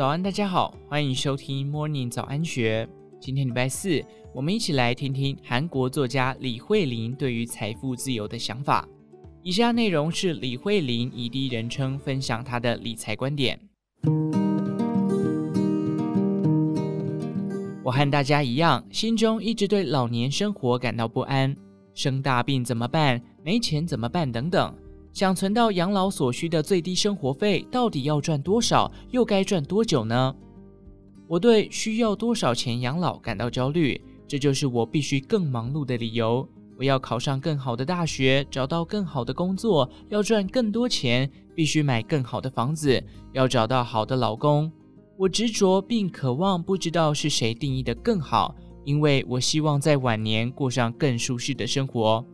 早安，大家好，欢迎收听 Morning 早安学。今天礼拜四，我们一起来听听韩国作家李慧玲对于财富自由的想法。以下内容是李慧玲以第一人称分享她的理财观点。我和大家一样，心中一直对老年生活感到不安，生大病怎么办？没钱怎么办？等等。想存到养老所需的最低生活费，到底要赚多少？又该赚多久呢？我对需要多少钱养老感到焦虑，这就是我必须更忙碌的理由。我要考上更好的大学，找到更好的工作，要赚更多钱，必须买更好的房子，要找到好的老公。我执着并渴望，不知道是谁定义的更好，因为我希望在晚年过上更舒适的生活。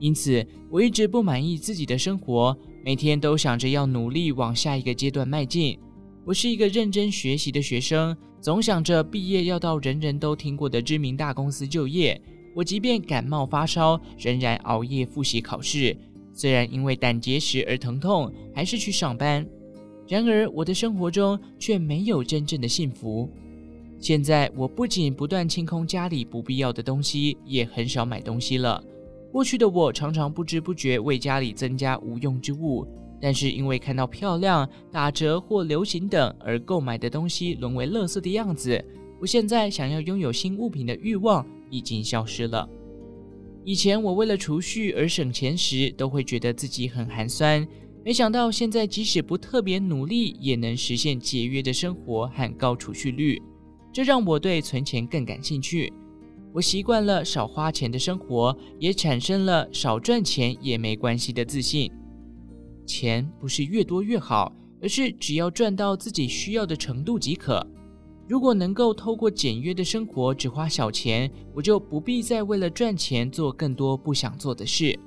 因此，我一直不满意自己的生活，每天都想着要努力往下一个阶段迈进。我是一个认真学习的学生，总想着毕业要到人人都听过的知名大公司就业。我即便感冒发烧，仍然熬夜复习考试。虽然因为胆结石而疼痛，还是去上班。然而，我的生活中却没有真正的幸福。现在，我不仅不断清空家里不必要的东西，也很少买东西了。过去的我常常不知不觉为家里增加无用之物，但是因为看到漂亮、打折或流行等而购买的东西沦为垃圾的样子，我现在想要拥有新物品的欲望已经消失了。以前我为了储蓄而省钱时，都会觉得自己很寒酸，没想到现在即使不特别努力，也能实现节约的生活和高储蓄率，这让我对存钱更感兴趣。我习惯了少花钱的生活，也产生了少赚钱也没关系的自信。钱不是越多越好，而是只要赚到自己需要的程度即可。如果能够透过简约的生活只花小钱，我就不必再为了赚钱做更多不想做的事，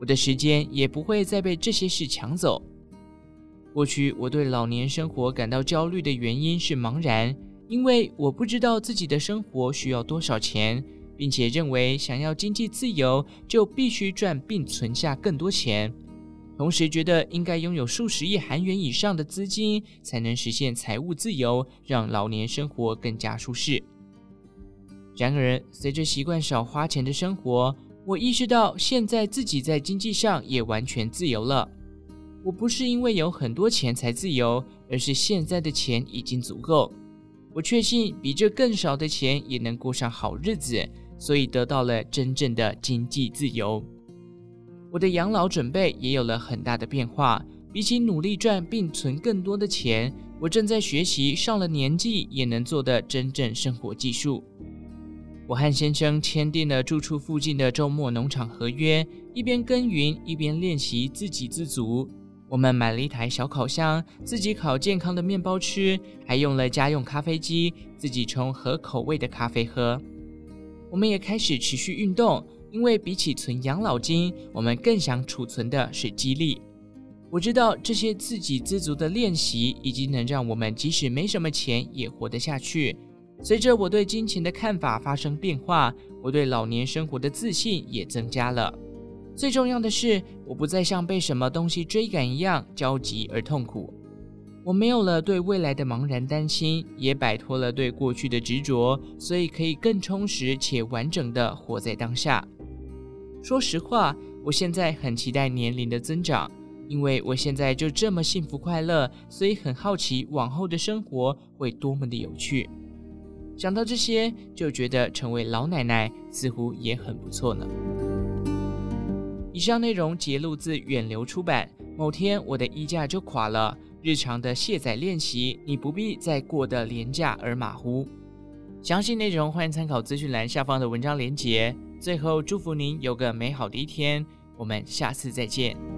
我的时间也不会再被这些事抢走。过去我对老年生活感到焦虑的原因是茫然。因为我不知道自己的生活需要多少钱，并且认为想要经济自由就必须赚并存下更多钱，同时觉得应该拥有数十亿韩元以上的资金才能实现财务自由，让老年生活更加舒适。然而，随着习惯少花钱的生活，我意识到现在自己在经济上也完全自由了。我不是因为有很多钱才自由，而是现在的钱已经足够。我确信比这更少的钱也能过上好日子，所以得到了真正的经济自由。我的养老准备也有了很大的变化。比起努力赚并存更多的钱，我正在学习上了年纪也能做的真正生活技术。我和先生签订了住处附近的周末农场合约，一边耕耘一边练习自给自足。我们买了一台小烤箱，自己烤健康的面包吃，还用了家用咖啡机，自己冲合口味的咖啡喝。我们也开始持续运动，因为比起存养老金，我们更想储存的是肌力。我知道这些自给自足的练习，已经能让我们即使没什么钱也活得下去。随着我对金钱的看法发生变化，我对老年生活的自信也增加了。最重要的是，我不再像被什么东西追赶一样焦急而痛苦。我没有了对未来的茫然担心，也摆脱了对过去的执着，所以可以更充实且完整地活在当下。说实话，我现在很期待年龄的增长，因为我现在就这么幸福快乐，所以很好奇往后的生活会多么的有趣。想到这些，就觉得成为老奶奶似乎也很不错呢。以上内容节录自远流出版。某天我的衣架就垮了，日常的卸载练习，你不必再过得廉价而马虎。详细内容欢迎参考资讯栏下方的文章连结。最后祝福您有个美好的一天，我们下次再见。